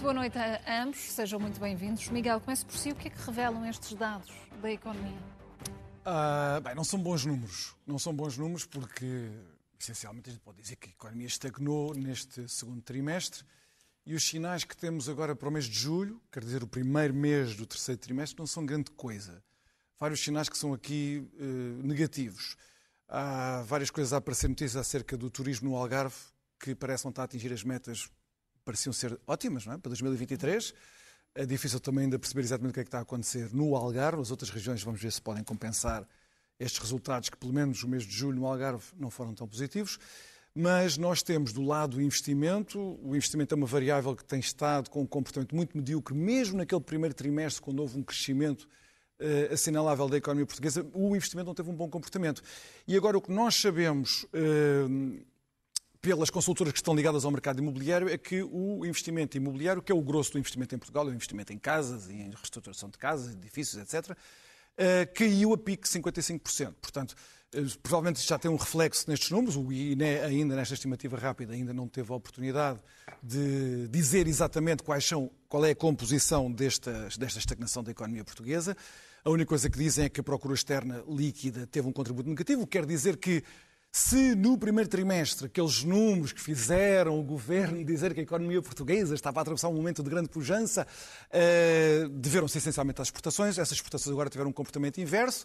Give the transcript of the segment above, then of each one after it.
Muito boa noite a ambos, sejam muito bem-vindos. Miguel, comece por si. O que é que revelam estes dados da economia? Uh, bem, não são bons números. Não são bons números porque, essencialmente, a gente pode dizer que a economia estagnou neste segundo trimestre e os sinais que temos agora para o mês de julho, quer dizer, o primeiro mês do terceiro trimestre, não são grande coisa. Vários sinais que são aqui uh, negativos. Há várias coisas a aparecer notícias acerca do turismo no Algarve que parecem estar a atingir as metas pareciam ser ótimas não é? para 2023. É difícil também ainda perceber exatamente o que é que está a acontecer no Algarve. As outras regiões vamos ver se podem compensar estes resultados, que pelo menos o mês de julho no Algarve não foram tão positivos. Mas nós temos do lado o investimento. O investimento é uma variável que tem estado com um comportamento muito medíocre, mesmo naquele primeiro trimestre, quando houve um crescimento uh, assinalável da economia portuguesa, o investimento não teve um bom comportamento. E agora o que nós sabemos uh, pelas consultoras que estão ligadas ao mercado imobiliário é que o investimento imobiliário, que é o grosso do investimento em Portugal, é o investimento em casas e em reestruturação de casas, edifícios, etc., eh, caiu a pique 55%. Portanto, eh, provavelmente já tem um reflexo nestes números. O INE, ainda nesta estimativa rápida, ainda não teve a oportunidade de dizer exatamente quais são, qual é a composição desta, desta estagnação da economia portuguesa. A única coisa que dizem é que a procura externa líquida teve um contributo negativo, quer dizer que se no primeiro trimestre aqueles números que fizeram o governo dizer que a economia portuguesa estava a atravessar um momento de grande pujança uh, deveram-se essencialmente às exportações, essas exportações agora tiveram um comportamento inverso.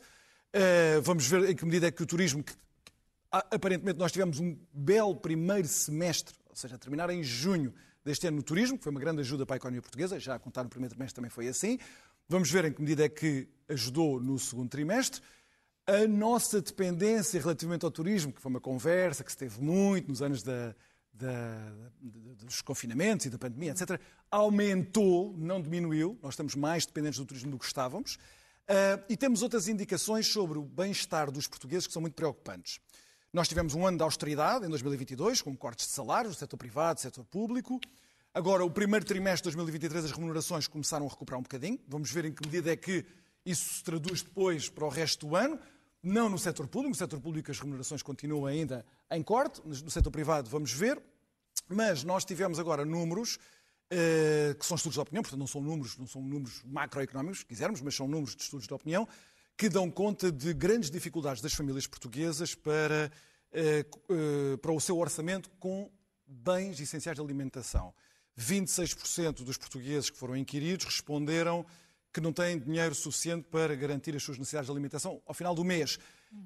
Uh, vamos ver em que medida é que o turismo, que, aparentemente nós tivemos um belo primeiro semestre, ou seja, a terminar em junho deste ano no turismo, que foi uma grande ajuda para a economia portuguesa, já a contar no primeiro trimestre também foi assim. Vamos ver em que medida é que ajudou no segundo trimestre a nossa dependência relativamente ao turismo, que foi uma conversa que se teve muito nos anos da, da, dos confinamentos e da pandemia, etc., aumentou, não diminuiu. Nós estamos mais dependentes do turismo do que estávamos. Uh, e temos outras indicações sobre o bem-estar dos portugueses que são muito preocupantes. Nós tivemos um ano de austeridade em 2022, com cortes de salários do setor privado, do setor público. Agora, o primeiro trimestre de 2023, as remunerações começaram a recuperar um bocadinho. Vamos ver em que medida é que isso se traduz depois para o resto do ano. Não no setor público, no setor público as remunerações continuam ainda em corte, no setor privado vamos ver, mas nós tivemos agora números eh, que são estudos de opinião, portanto não são números, não são números macroeconómicos, se quisermos, mas são números de estudos de opinião, que dão conta de grandes dificuldades das famílias portuguesas para, eh, eh, para o seu orçamento com bens essenciais de alimentação. 26% dos portugueses que foram inquiridos responderam que não têm dinheiro suficiente para garantir as suas necessidades de alimentação ao final do mês.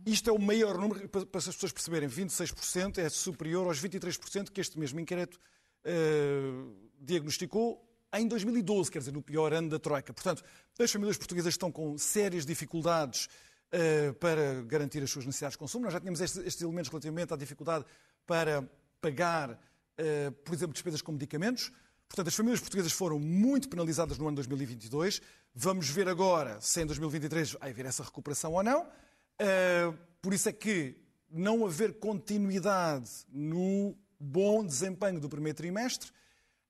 Isto é o maior número, para as pessoas perceberem, 26% é superior aos 23% que este mesmo inquérito uh, diagnosticou em 2012, quer dizer, no pior ano da Troika. Portanto, as famílias portuguesas estão com sérias dificuldades uh, para garantir as suas necessidades de consumo. Nós já tínhamos estes, estes elementos relativamente à dificuldade para pagar, uh, por exemplo, despesas com medicamentos. Portanto, as famílias portuguesas foram muito penalizadas no ano 2022. Vamos ver agora se em 2023 vai haver essa recuperação ou não. Uh, por isso é que não haver continuidade no bom desempenho do primeiro trimestre,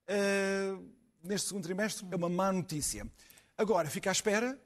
uh, neste segundo trimestre, é uma má notícia. Agora, fica à espera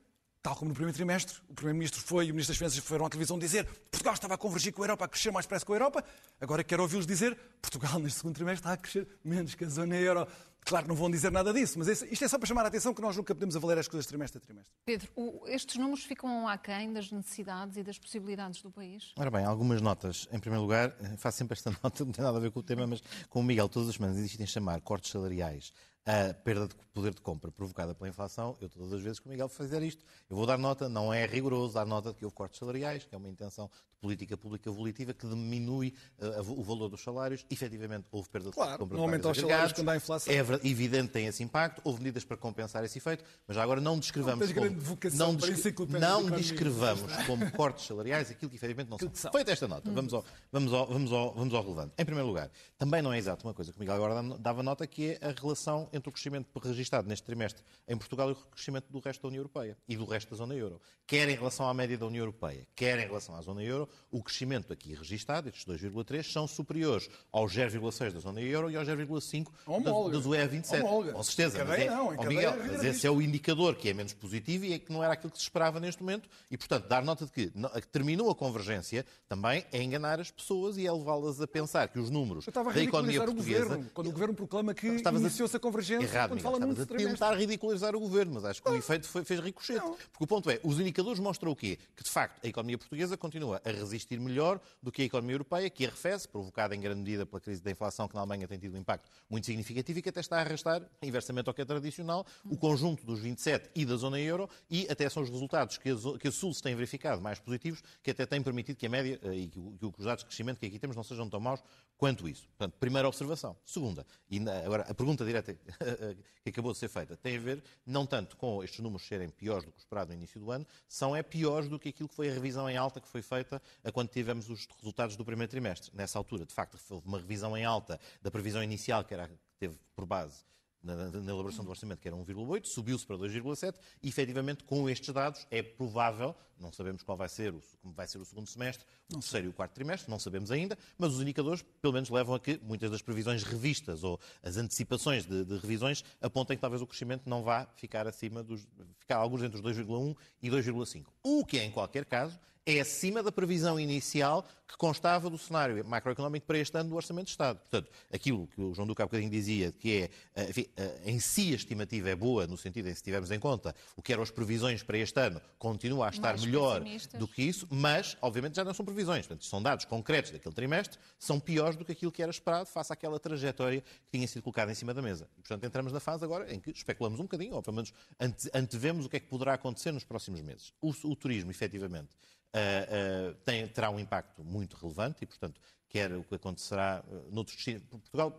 Tal como no primeiro trimestre, o Primeiro-Ministro foi e o Ministro das Finanças foram à televisão dizer Portugal estava a convergir com a Europa, a crescer mais depressa com a Europa. Agora quero ouvi-los dizer Portugal, neste segundo trimestre, está a crescer menos que a zona euro. Claro, não vão dizer nada disso, mas isto é só para chamar a atenção que nós nunca podemos avaliar as coisas trimestre a trimestre. Pedro, estes números ficam aquém das necessidades e das possibilidades do país? Ora bem, algumas notas. Em primeiro lugar, faço sempre esta nota, não tem nada a ver com o tema, mas com o Miguel, todas as semanas existem chamar cortes salariais a perda de poder de compra provocada pela inflação, eu todas as vezes que o Miguel fazer isto, eu vou dar nota, não é rigoroso dar nota de que houve cortes salariais, que é uma intenção política pública volitiva que diminui uh, o valor dos salários. Efetivamente, houve perda de claro, de compra. Não aumenta os salários quando há inflação. É evidente tem esse impacto, houve medidas para compensar esse efeito, mas agora não descrevamos não como, não, descre não descrevamos como cortes salariais aquilo que efetivamente não são. Feita esta nota, hum. vamos, ao, vamos, ao, vamos, ao, vamos ao relevante. Em primeiro lugar, também não é exato uma coisa que o Miguel agora dava nota, que é a relação entre o crescimento registrado neste trimestre em Portugal e o crescimento do resto da União Europeia e do resto da zona euro. Quer em relação à média da União Europeia, quer em relação à zona euro, o crescimento aqui registado, estes 2,3, são superiores aos 0,6 da zona euro e aos 0,5 do, do UE27. Com certeza. Mas, é, não, oh, Miguel, mas esse é o indicador que é menos positivo e é que não era aquilo que se esperava neste momento. E, portanto, dar nota de que terminou a convergência também é enganar as pessoas e é levá-las a pensar que os números da economia portuguesa... Governo, quando o Governo proclama que iniciou-se a convergência errado, quando Miguel, fala num trimestre. tentar ridicularizar o governo, mas acho que o efeito foi, fez ricochete. Não. Porque o ponto é, os indicadores mostram o quê? Que, de facto, a economia portuguesa continua a resistir melhor do que a economia europeia, que arrefece, provocada em grande medida pela crise da inflação, que na Alemanha tem tido um impacto muito significativo e que até está a arrastar, inversamente ao que é tradicional, o conjunto dos 27 e da zona euro e até são os resultados que a, Sul se tem verificado mais positivos, que até têm permitido que a média eh, e que, os dados de crescimento que aqui temos não sejam tão maus quanto isso. Portanto, primeira observação. Segunda, e agora a pergunta direta que acabou de ser feita tem a ver não tanto com estes números serem piores do que esperado no início do ano, são é piores do que aquilo que foi a revisão em alta que foi feita quando tivemos os resultados do primeiro trimestre. Nessa altura, de facto, houve uma revisão em alta da previsão inicial, que era que teve por base na, na, elaboração do orçamento, que era 1,8, subiu-se para 2,7 e, efetivamente, com estes dados, é provável, não sabemos qual vai ser o, como vai ser o segundo semestre, o terceiro e o quarto trimestre, não sabemos ainda, mas os indicadores, pelo menos, levam a que muitas das previsões revistas ou as antecipações de, de revisões apontem que talvez o crescimento não vá ficar acima dos, ficar alguns entre os 2,1 e 2,5. O que, em qualquer caso, é acima da previsão inicial que constava do cenário macroeconómico para este ano do Orçamento de Estado. Portanto, aquilo que o João Duque há bocadinho dizia, que é, eh, enfim, eh, em si a estimativa é boa, no sentido em se tivermos em conta o que eram as previsões para este ano, continua a estar Mais melhor do que isso, mas, obviamente, já não são previsões. Portanto, são dados concretos daquele trimestre, são piores do que aquilo que era esperado face àquela trajetória que tinha sido colocada em cima da mesa. E, portanto, entramos na fase agora em que especulamos um bocadinho, ou pelo menos ante, antevemos o que é que poderá acontecer nos próximos meses. O, o turismo, efetivamente, uh, uh, tem, terá um impacto muito relevante e, portanto, quer o que acontecerá uh, noutros destinos. Portugal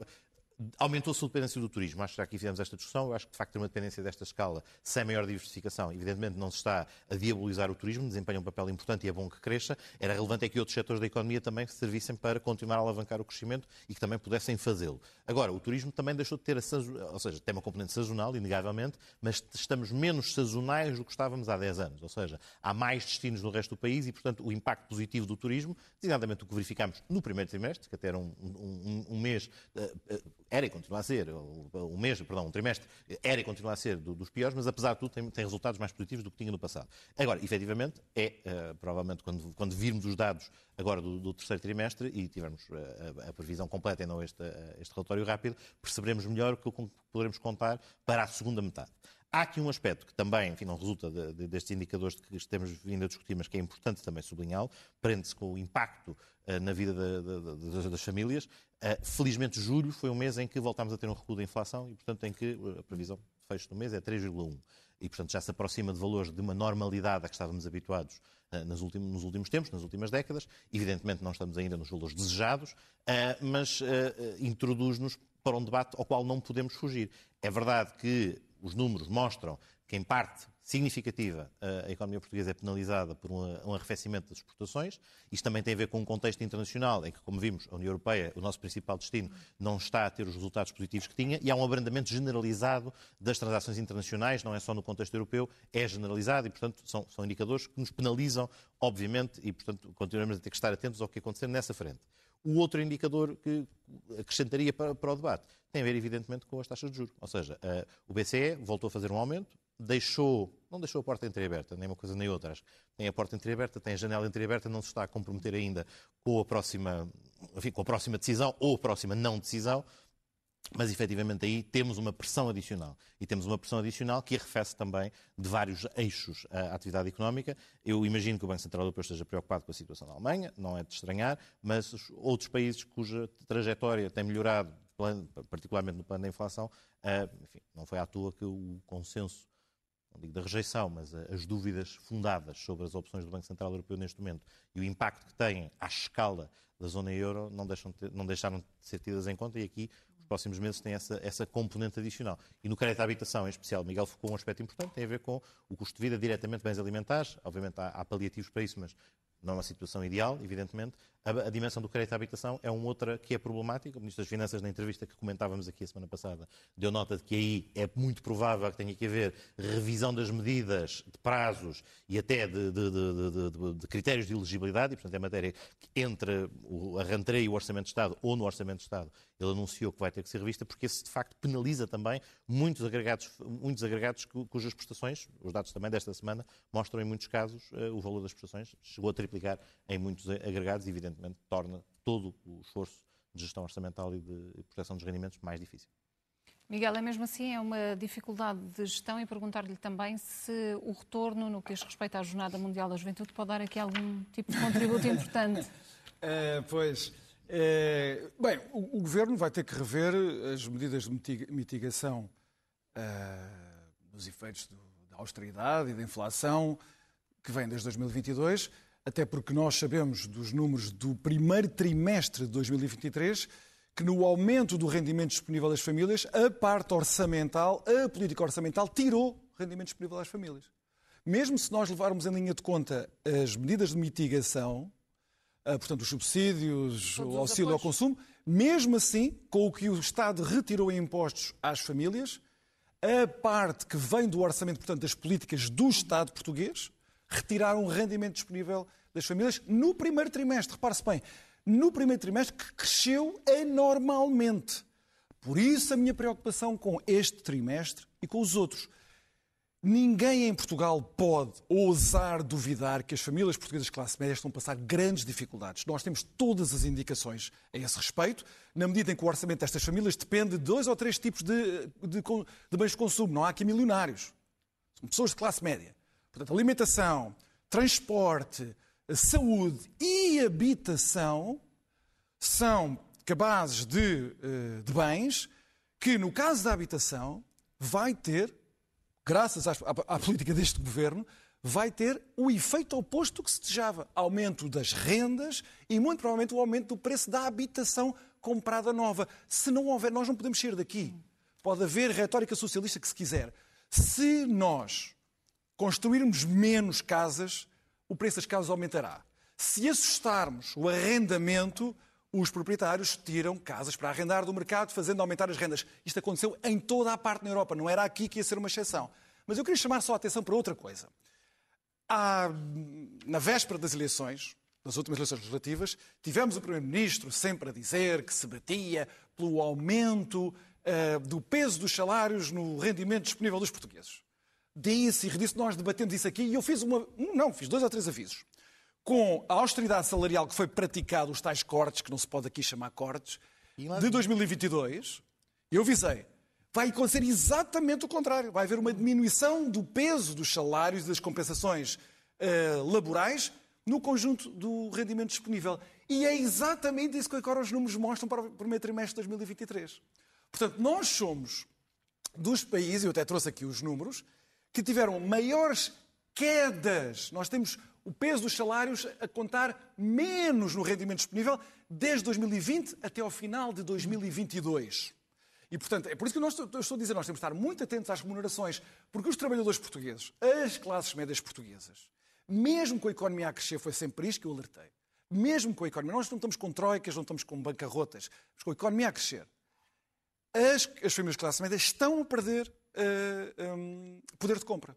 Aumentou a dependência do turismo. Acho que já aqui fizemos esta discussão. Eu acho que, de facto, ter uma dependência desta escala, sem maior diversificação, evidentemente não se está a diabolizar o turismo, desempenha um papel importante e é bom que cresça. Era relevante é que outros setores da economia também servissem para continuar a alavancar o crescimento e que também pudessem fazê-lo. Agora, o turismo também deixou de ter, a ou seja, tem uma componente sazonal, inegavelmente, mas estamos menos sazonais do que estávamos há 10 anos. Ou seja, há mais destinos no resto do país e, portanto, o impacto positivo do turismo, designadamente o que verificámos no primeiro trimestre, que até era um, um, um mês uh, era e continua a ser, um mês, perdão, um trimestre, era e continua a ser dos piores, mas apesar de tudo tem, tem resultados mais positivos do que tinha no passado. Agora, efetivamente, é, uh, provavelmente, quando, quando virmos os dados agora do, do terceiro trimestre e tivermos a, a, previsão completa e não este, este relatório rápido, perceberemos melhor o que poderemos contar para a segunda metade. Há aqui um aspecto que também, enfim, não resulta de, de, destes indicadores que temos vindo a discutir, mas que é importante também sublinhá-lo, prende-se com o impacto uh, na vida de, de, das famílias. Uh, felizmente, julho foi um mês em que voltámos a ter um recuo da inflação e, portanto, em que uh, a previsão de fecho do mês é 3,1. E, portanto, já se aproxima de valores de uma normalidade a que estávamos habituados nos últimos, nos últimos tempos, nas últimas décadas. Evidentemente, não estamos ainda nos valores desejados, mas introduz-nos para um debate ao qual não podemos fugir. É verdade que os números mostram que, em parte significativa, a economia portuguesa é penalizada por um arrefecimento das exportações. Isto também tem a ver com um contexto internacional em que, como vimos, a União Europeia, o nosso principal destino, não está a ter os resultados positivos que tinha e há um abrandamento generalizado das transações internacionais, não é só no contexto europeu, é generalizado e, portanto, são, são indicadores que nos penalizam, obviamente, e, portanto, continuamos a ter que estar atentos ao que acontecer nessa frente. O outro indicador que acrescentaria para, para o debate tem a ver, evidentemente, com as taxas de juros. Ou seja, uh, o BCE voltou a fazer um aumento, deixou, não deixou a porta entreaberta, nem uma coisa nem outra. Tem a porta entreaberta, tem a janela entreaberta, não se está a comprometer ainda com a próxima, enfim, com a próxima decisão ou a próxima não decisão. Mas efetivamente aí temos uma pressão adicional. E temos uma pressão adicional que arrefece também de vários eixos à atividade económica. Eu imagino que o Banco Central Europeu esteja preocupado com a situação da Alemanha, não é de estranhar, mas outros países cuja trajetória tem melhorado, particularmente no plano da inflação, eh, enfim, não foi à toa que o consenso, não digo da rejeição, mas as dúvidas fundadas sobre as opções do Banco Central Europeu neste momento e o impacto que têm à escala da zona euro não, deixam não deixaram de ser tidas em conta e aqui os próximos meses têm essa, essa componente adicional. E no crédito à habitação, em especial, Miguel focou um aspecto importante, tem a ver com o custo de vida diretamente bens alimentares. Obviamente há, há paliativos para isso, mas não é uma situação ideal, evidentemente. A, a, dimensão do crédito à habitação é uma outra que é problemática. O Ministro das Finanças, na entrevista que comentávamos aqui a semana passada, deu nota de que aí é muito provável que tenha que haver revisão das medidas de prazos e até de, de, de, de critérios de elegibilidade, e, portanto, é matéria que entre a rentrée e o Orçamento de Estado, ou no Orçamento de Estado, ele anunciou que vai ter que ser revista, porque isso, de facto, penaliza também muitos agregados, muitos agregados cujas prestações, os dados também desta semana, mostram em muitos casos eh, o valor das prestações chegou a em muitos agregados, evidentemente evidentemente, torna todo o esforço de gestão orçamental e de proteção dos rendimentos mais difícil. Miguel, é mesmo assim, é uma dificuldade de gestão e perguntar-lhe também se o retorno no que diz respeito à Jornada Mundial da Juventude pode dar aqui algum tipo de contributo importante. É, pois. É, bem, o, o, Governo vai ter que rever as medidas de mitigação uh, dos efeitos do, da austeridade e da inflação que vem desde 2022, até porque nós sabemos dos números do primeiro trimestre de 2023 que no aumento do rendimento disponível das famílias, a parte orçamental, a política orçamental, tirou rendimento disponível às famílias. Mesmo se nós levarmos em linha de conta as medidas de mitigação, ah, portanto, os subsídios, Todos o auxílio ao consumo, mesmo assim, com o que o Estado retirou em impostos às famílias, a parte que vem do orçamento, portanto, das políticas do Estado português, retiraram o rendimento disponível das famílias no primeiro trimestre. Repare-se bem, no primeiro trimestre que cresceu anormalmente. Por isso a minha preocupação com este trimestre e com os outros. Ninguém em Portugal pode ousar duvidar que as famílias portuguesas de classe média estão a passar grandes dificuldades. Nós temos todas as indicações a esse respeito, na medida em que o orçamento destas famílias depende de dois ou três tipos de, de, de bens de consumo. Não há aqui milionários. São pessoas de classe média. Portanto, alimentação, transporte, saúde e habitação são cabazes de, eh, de bens que, no caso da habitação, vai ter, graças à, à, política deste governo, vai ter o efeito oposto que se desejava. Aumento das rendas e, muito provavelmente, o aumento do preço da habitação comprada nova. Se não houver, nós não podemos sair daqui. Pode haver retórica socialista que se quiser. Se nós construirmos menos casas, o preço das casas aumentará. Se assustarmos o arrendamento, os proprietários tiram casas para arrendar do mercado, fazendo aumentar as rendas. Isto aconteceu em toda a parte na Europa, não era aqui que ia ser uma exceção. Mas eu queria chamar só a atenção para outra coisa. Há, na véspera das eleições, das últimas eleições legislativas, tivemos o Primeiro-Ministro sempre a dizer que se batia pelo aumento uh, do peso dos salários no rendimento disponível dos portugueses. Disse e redisse, nós debatemos isso aqui e eu fiz uma. Não, fiz dois ou três avisos com a austeridade salarial que foi praticada, os tais cortes, que não se pode aqui chamar cortes, de 2022, eu visei, vai acontecer exatamente o contrário. Vai haver uma diminuição do peso dos salários e das compensações uh, laborais no conjunto do rendimento disponível. E é exatamente isso que agora os números mostram para o primeiro trimestre de 2023. Portanto, nós somos dos países, eu até trouxe aqui os números, que tiveram maiores quedas. Nós temos o peso dos salários a contar menos no rendimento disponível desde 2020 até ao final de 2022. E, portanto, é por isso que nós, eu estou a dizer, nós temos de estar muito atentos às remunerações, porque os trabalhadores portugueses, as classes médias portuguesas, mesmo com a economia a crescer, foi sempre isto que eu alertei, mesmo com a economia, nós não estamos com troicas, não estamos com bancarrotas, mas com a economia a crescer, as, as famílias de classe média estão a perder uh, eh, um, poder de compra.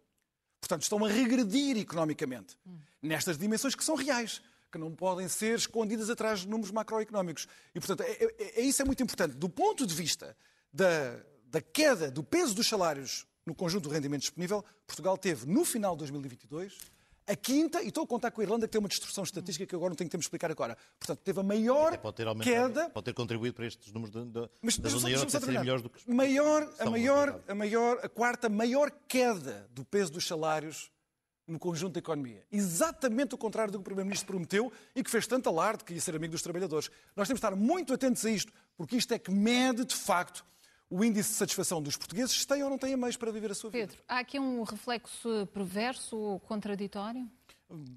Portanto, estão a regredir economicamente nestas dimensões que são reais, que não podem ser escondidas atrás de números macroeconómicos. E, portanto, é, é, é isso é muito importante. Do ponto de vista da, da queda do peso dos salários no conjunto do rendimento disponível, Portugal teve, no final de 2022, a quinta, e estou a contar com a Irlanda, que tem uma distorção estatística que agora não tenho tempo de explicar agora. Portanto, teve a maior pode ter queda... Pode ter contribuído para estes números de, de, mas, da Zona Euro serem melhores do que... Maior, a, maior, a, maior, a quarta maior queda do peso dos salários no conjunto da economia. Exatamente o contrário do que o Primeiro-Ministro prometeu e que fez tanto alarde que ia ser amigo dos trabalhadores. Nós temos de estar muito atentos a isto, porque isto é que mede, de facto, o índice de satisfação dos portugueses, se têm ou não têm meios para viver a sua vida. Pedro, há aqui um reflexo perverso ou contraditório?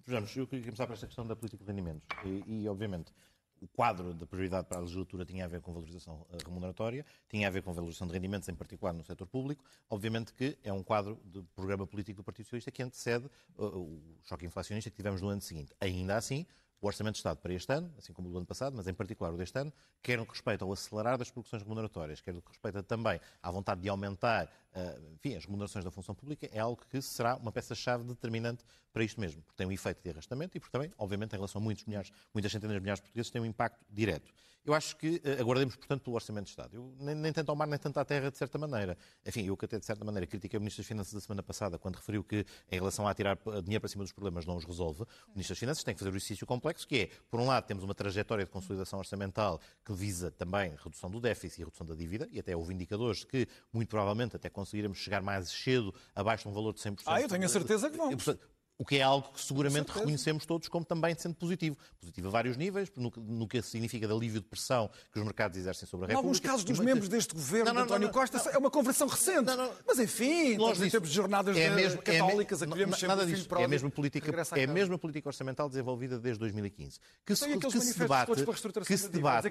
Vejamos, eu queria começar por esta questão da política de rendimentos. E, e, obviamente, o quadro da prioridade para a legislatura tinha a ver com valorização eh, remuneratória, tinha a ver com valorização de rendimentos, em particular no setor público. Obviamente que é um quadro de programa político do Partido Socialista que antecede uh, o choque inflacionista que tivemos no ano seguinte. Ainda assim, o Orçamento de Estado para este ano, assim como o do ano passado, mas em particular o deste ano, quer no que respeita ao acelerar das produções remuneratórias, quer no que respeita também à vontade de aumentar uh, enfim, as remunerações da função pública, é algo que será uma peça-chave determinante para isto mesmo, porque tem um efeito de arrastamento e porque também, obviamente, em relação a muitos milhares, muitas centenas de milhares de portugueses, tem um impacto direto. Eu acho que uh, aguardemos, portanto, pelo Orçamento de Estado. Eu nem, nem tanto ao mar, nem tanto à terra, de certa maneira. Enfim, eu que até, de certa maneira, critiquei o Ministro das Finanças da semana passada, quando referiu que, em relação a tirar dinheiro para cima dos problemas, não os resolve. O Ministro das Finanças tem que fazer o exercício completo complexo, que é, por um lado, temos uma trajetória de consolidação orçamental que visa também redução do déficit e redução da dívida, e até houve indicadores que, muito provavelmente, até conseguiremos chegar mais cedo abaixo de um valor de 100%. Ah, eu tenho a certeza que vamos. O que é algo que seguramente reconhecemos todos como também sendo positivo. Positivo a vários níveis, no, no que significa de alívio de pressão que os mercados exercem sobre a República. Em alguns casos dos membros deste governo, não, não, António não, Costa, é uma conversão recente. Mas enfim, nós em tempos de jornadas é mesmo, católicas é, a que vemos nada disso. É a mesma política, é a mesma política orçamental desenvolvida desde 2015. Que se, que se debate, que se debate,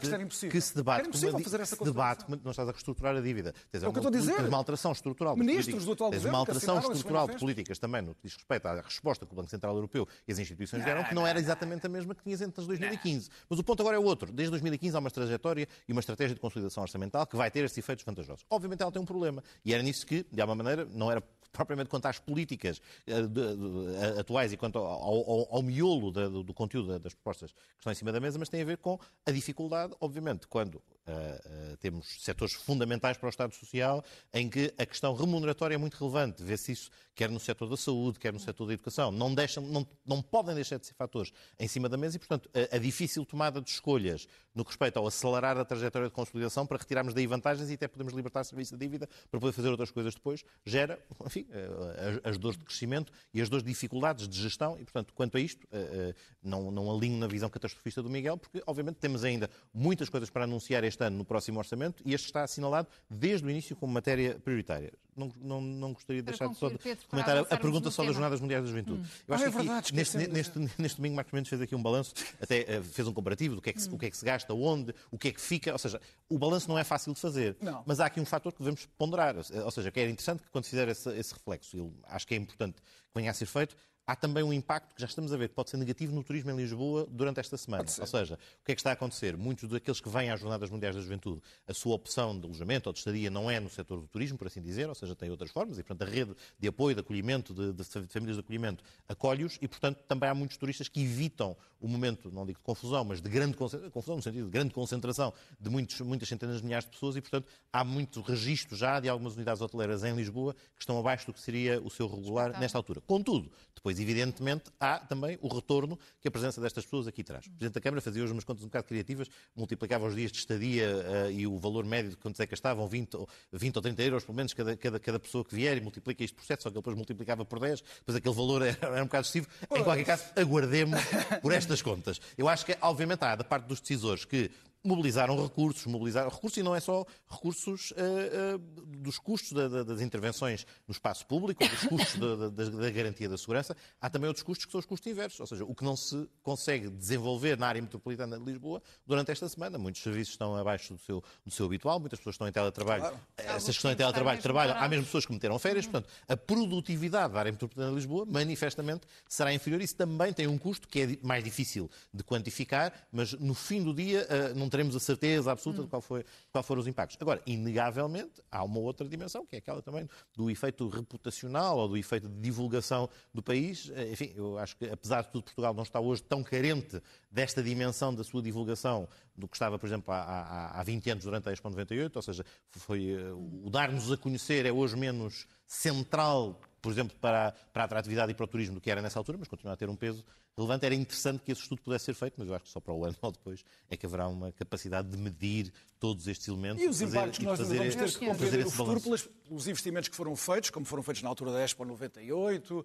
que, se debate, não estás a reestruturar a dívida. Tens é o que eu estou a dizer. uma alteração estrutural. Ministros do atual governo uma alteração estrutural de políticas também no que diz respeito à resposta que o Banco Central Europeu e as instituições deram, que não era exatamente a mesma que tinhas entre 2015. Mas o ponto agora é outro. Desde 2015 há uma trajetória e uma estratégia de consolidação orçamental que vai ter estes efeitos vantajosos. Obviamente ela tem um problema. E era nisso que, de alguma maneira, não era propriamente quanto às políticas de, de, atuais e quanto ao, ao, ao miolo do, conteúdo das propostas que estão em cima da mesa, mas tem a ver com a dificuldade, obviamente, quando uh, uh, temos setores fundamentais para o Estado Social em que a questão remuneratória é muito relevante. Vê-se isso quer no setor da saúde, quer no setor da educação. Não, deixam, não, não podem deixar de ser fatores em cima da mesa e, portanto, a, a difícil tomada de escolhas no que respeita ao acelerar a trajetória de consolidação para retirarmos daí vantagens e até podemos libertar serviço da dívida para poder fazer outras coisas depois, gera, enfim, eh, as, dores de crescimento e as dores de dificuldades de gestão. E, portanto, quanto a isto, eh, eh, não, não alinho na visão catastrofista do Miguel, porque, obviamente, temos ainda muitas coisas para anunciar este ano no próximo orçamento e este está assinalado desde o início como matéria prioritária. Não, não, não gostaria de deixar de só de comentar a, a pergunta só das Jornadas Mundiais da Juventude. Hum. Eu acho ah, é que verdade, neste, neste, neste, domingo, Marcos Mendes fez aqui um balanço, até fez um comparativo do que, é que, hum. o que é que se gasta, onde, o que é que fica. Ou seja, o balanço não é fácil de fazer. Não. Mas há aqui um fator que devemos ponderar. Ou seja, que era interessante que quando fizer esse, esse reflexo, eu acho que é importante que venha a ser feito, há também um impacto que já estamos a ver que pode ser negativo no turismo em Lisboa durante esta semana. Ou seja, o que é que está a acontecer? Muitos daqueles que vêm às Jornadas Mundiais da Juventude, a sua opção de alojamento ou de estadia não é no setor do turismo, por assim dizer, ou seja, tem outras formas, e portanto a rede de apoio, de acolhimento, de, de famílias de acolhimento acolhe-os, e portanto também há muitos turistas que evitam o momento, não digo de confusão, mas de grande confusão, no sentido de grande concentração de muitos, muitas centenas de milhares de pessoas, e portanto há muito registro já de algumas unidades hoteleiras em Lisboa que estão abaixo do que seria o seu regular nesta altura. Contudo, depois, evidentemente, há também o retorno que a presença destas pessoas aqui traz. O Presidente da Câmara fazia hoje umas contas um bocado criativas, multiplicava os dias de estadia uh, e o valor médio de quanto é que gastavam, 20, 20 ou 30 euros, pelo menos, cada, cada, cada pessoa que vier, e multiplica isto por 7, só que ele depois multiplicava por 10, depois aquele valor era, era um bocado excessivo. Em qualquer caso, aguardemos por estas contas. Eu acho que, obviamente, há da parte dos decisores que mobilizaram recursos, mobilizaram recursos e não é só recursos uh, uh, dos custos da, da, das intervenções no espaço público, dos custos da, da, garantia da segurança, há também outros custos que são os custos inversos, ou seja, o que não se consegue desenvolver na área metropolitana de Lisboa durante esta semana. Muitos serviços estão abaixo do seu, do seu habitual, muitas pessoas estão em teletrabalho, claro. essas que estão em teletrabalho trabalham, há mesmo pessoas que meteram férias, uhum. portanto, a produtividade da área metropolitana de Lisboa manifestamente será inferior. Isso também tem um custo que é mais difícil de quantificar, mas no fim do dia uh, não teremos a certeza absoluta de qual, foi, qual foram os impactos. Agora, inegavelmente, há uma outra dimensão, que é aquela também do efeito reputacional ou do efeito de divulgação do país. Eh, enfim, eu acho que, apesar de tudo, Portugal não está hoje tão carente desta dimensão da sua divulgação do que estava, por exemplo, há, há, há 20 anos durante a Expo 98, ou seja, foi, eh, o dar-nos a conhecer é hoje menos central por exemplo, para, para a atratividade e para o turismo do que era nessa altura, mas continua a ter um peso relevante. Era interessante que esse estudo pudesse ser feito, mas eu acho que só para o ano ou depois é que haverá uma capacidade de medir todos estes elementos. E os impactos que nós fazer, vamos ter que compreender no futuro pelos investimentos que foram feitos, como foram feitos na altura da Expo 98,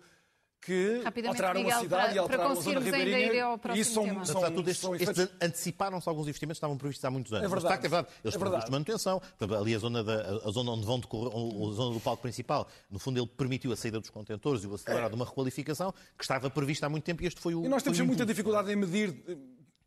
que alteraram Miguel, a cidade para, e alteraram a zona ribeirinha. E isso são, são, são, são estes, anteciparam-se alguns investimentos que estavam previstos há muitos anos. É verdade. Mas, de facto, é verdade. Eles é verdade. de manutenção. Ali a zona, da, a zona onde vão decorrer, a zona do palco principal, no fundo ele permitiu a saída dos contentores e o acelerar é. de uma requalificação que estava prevista há muito tempo e este foi o... E nós temos muita dificuldade em medir,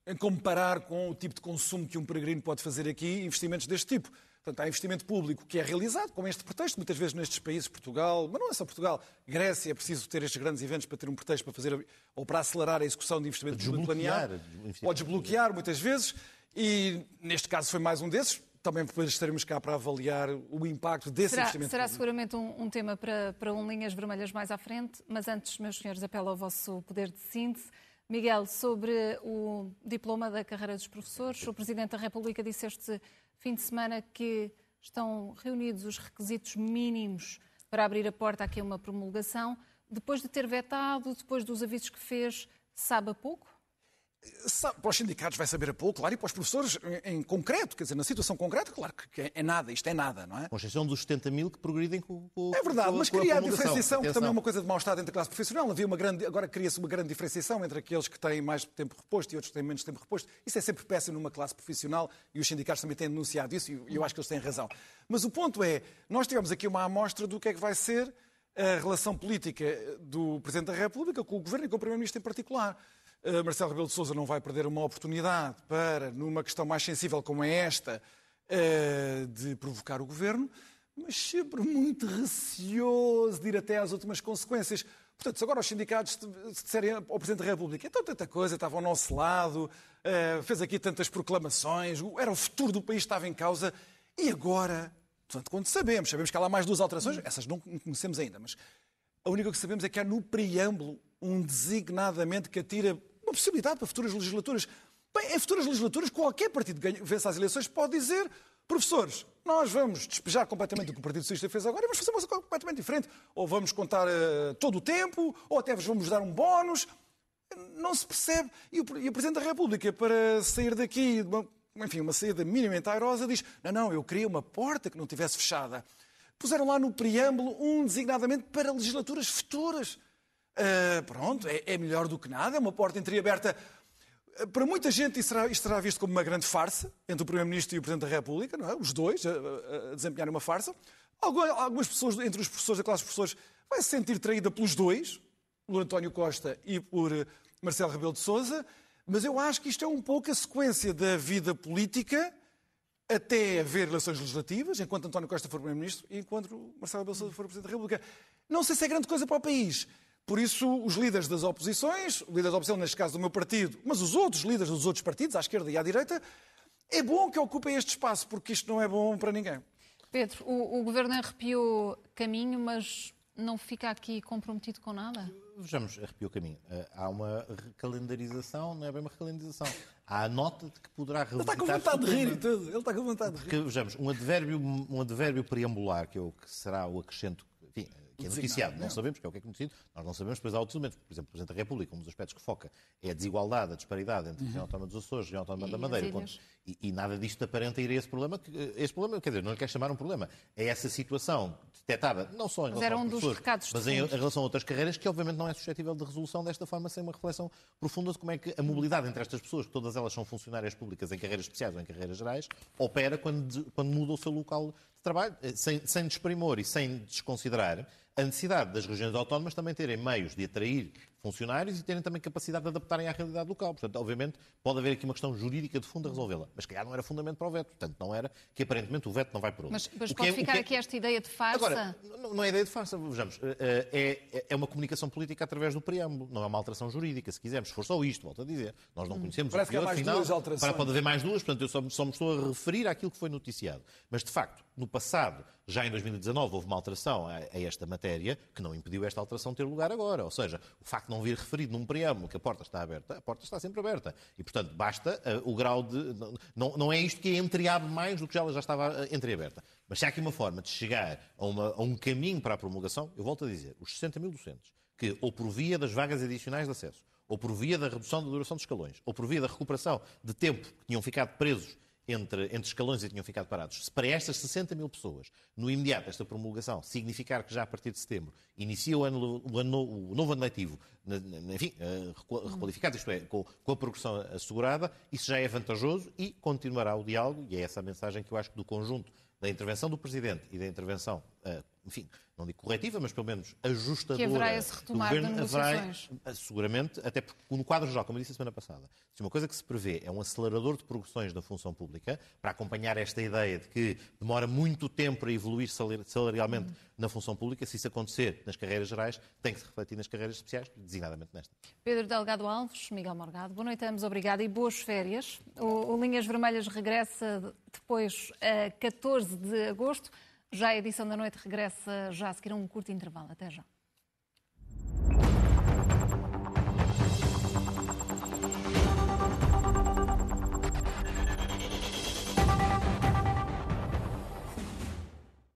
em comparar com o tipo de consumo que um peregrino pode fazer aqui, investimentos deste tipo. Portanto, há investimento público que é realizado com este pretexto, muitas vezes nestes países, Portugal, mas não é só Portugal, Grécia, é preciso ter estes grandes eventos para ter um pretexto para fazer, ou para acelerar a execução de investimento público planeado. Pode desbloquear muitas vezes, e neste caso foi mais um desses. Também depois estaremos cá para avaliar o impacto desse será, investimento. Será público. seguramente um, um, tema para, para um Linhas Vermelhas mais à frente, mas antes, meus senhores, apelo ao vosso poder de síntese. Miguel, sobre o diploma da carreira dos professores, o Presidente da República disse este fim de semana que estão reunidos os requisitos mínimos para abrir a porta aqui a uma promulgação. Depois de ter vetado, depois dos avisos que fez, sabe a pouco? Para os sindicatos vai saber a pouco, claro, e para os professores em, concreto, quer dizer, na situação concreta, claro que é nada, isto é nada, não é? Com exceção dos 70 mil que progridem com, com É verdade, com, mas cria a, a diferenciação, que também é uma coisa de mau-estado entre a classe profissional. Havia uma grande, agora cria-se uma grande diferenciação entre aqueles que têm mais tempo reposto e outros que têm menos tempo reposto. Isso é sempre péssimo numa classe profissional e os sindicatos também têm denunciado isso e eu acho que eles têm razão. Mas o ponto é, nós tivemos aqui uma amostra do que é que vai ser a relação política do Presidente da República com o Governo e com o Primeiro-Ministro em particular. Uh, Marcelo Rebelo de Sousa não vai perder uma oportunidade para, numa questão mais sensível como é esta, uh, de provocar o Governo, mas sempre muito receoso de ir até às últimas consequências. Portanto, se agora os sindicatos disserem ao Presidente da República então tanta coisa, estava ao nosso lado, uh, fez aqui tantas proclamações, era o futuro do país estava em causa, e agora, portanto, quando sabemos, sabemos que há lá mais duas alterações, essas não conhecemos ainda, mas a única que sabemos é que há no preâmbulo um designadamente que atira uma possibilidade para futuras legislaturas. Bem, em futuras legislaturas, qualquer partido que vença as eleições pode dizer professores, nós vamos despejar completamente o que o Partido Socialista fez agora e vamos fazer uma coisa completamente diferente. Ou vamos contar uh, todo o tempo, ou até vos vamos dar um bónus. Não se percebe. E o, e o Presidente da República, para sair daqui, uma, enfim, uma saída minimamente airosa, diz: não, não, eu queria uma porta que não tivesse fechada. Puseram lá no preâmbulo um designadamente para legislaturas futuras. Uh, pronto, é, é, melhor do que nada, é uma porta entreaberta. Uh, para muita gente será, isto será visto como uma grande farsa entre o Primeiro-Ministro e o Presidente da República, não é? os dois a, a, uma farsa. Algumas, pessoas, entre os professores, a classe de professores, vai se sentir traída pelos dois, por António Costa e por uh, Marcelo Rebelo de Sousa, mas eu acho que isto é um pouco a sequência da vida política até haver eleições legislativas, enquanto António Costa for Primeiro-Ministro e enquanto Marcelo Rebelo de Sousa for Presidente da República. Não sei se é grande coisa para o país. Por isso, os líderes das oposições, o líder da oposição, neste caso do meu partido, mas os outros líderes dos outros partidos, à esquerda e à direita, é bom que ocupem este espaço, porque isto não é bom para ninguém. Pedro, o, o governo arrepiou caminho, mas não fica aqui comprometido com nada? Vejamos, arrepiou caminho. Eh, há uma recalendarização, não é bem uma recalendarização. Há a nota de que poderá revisitar... Ele está com vontade de rir e tudo. Ele está com vontade de rir. Porque, vejamos, um advérbio, um advérbio preambular, que, é o que será o acrescento enfim, que é noticiado, não, não sabemos, que é o que é conhecido, nós não sabemos, depois há outros elementos. Por exemplo, o Presidente da República, um dos aspectos que foca é a desigualdade, a disparidade entre a região autónoma dos Açores e a região autónoma da Madeira. E, e, nada disto aparenta ir a esse problema. Que, esse problema, quer dizer, não lhe quer chamar um problema. É essa situação detectada, não só em relação mas era um dos recados mas em, em, relação a outras carreiras, que obviamente não é suscetível de resolução desta forma, sem uma reflexão profunda de como é que a mobilidade entre estas pessoas, que todas elas são funcionárias públicas em carreiras especiais ou em carreiras gerais, opera quando, quando muda o seu local de trabalho, eh, sem, sem desprimor e sem desconsiderar a necessidade das regiões autónomas também terem meios de atrair funcionários e terem também capacidade de adaptarem à realidade local. Portanto, obviamente, pode haver aqui uma questão jurídica de fundo a resolvê-la. Mas, calhar, não era fundamento para o veto. Portanto, não era que, aparentemente, o veto não vai por onde. Mas, mas pode é, ficar é... aqui esta ideia de farsa? Agora, não, não é ideia de farsa. Vejamos, eh, eh, é, é uma comunicação política através do preâmbulo. Não é uma alteração jurídica, se quisermos. Se for só isto, volto a dizer. Nós não hum. conhecemos Parece o pior, final. Para, pode haver mais duas. Portanto, eu só, só me estou a referir àquilo que foi noticiado. Mas, de facto, no passado, já em 2019, houve uma alteração a, a esta matéria que não impediu esta alteração ter lugar agora. Ou seja, o facto de não vir referido num preâmbulo que a porta está aberta, a porta está sempre aberta. E, portanto, basta uh, o grau de. Não, não é isto que entreabre mais do que ela já estava uh, entreaberta. Mas se há aqui uma forma de chegar a, uma, a um caminho para a promulgação, eu volto a dizer, os 60 mil docentes, que ou por via das vagas adicionais de acesso, ou por via da redução da duração dos escalões, ou por via da recuperação de tempo que tinham ficado presos entre, entre escalões e tinham ficado parados. Se para estas 60 mil pessoas, no imediato, esta promulgação significar que já a partir de setembro inicia o, ano, o, ano, o novo ano letivo, enfim, eh, requalificado, isto é, com, com, a progressão assegurada, isso já é vantajoso e continuará o diálogo, e é essa a mensagem que eu acho que do conjunto da intervenção do Presidente e da intervenção, eh, enfim, não digo corretiva, mas pelo menos ajustadora que haverá esse retomar governo, haverá, eh, seguramente, até porque no quadro geral, como eu disse a semana passada, se uma coisa que se prevê é um acelerador de progressões da função pública, para acompanhar esta ideia de que demora muito tempo para evoluir salarialmente uhum. na função pública, se isso acontecer nas carreiras gerais, tem que se refletir nas carreiras especiais, designadamente nesta. Pedro Delgado Alves, Miguel Morgado, boa noite, ambos, obrigada e boas férias. O, o Linhas Vermelhas regressa depois a 14 de agosto. Já a edição da noite regressa já a seguir a um curto intervalo. Até já.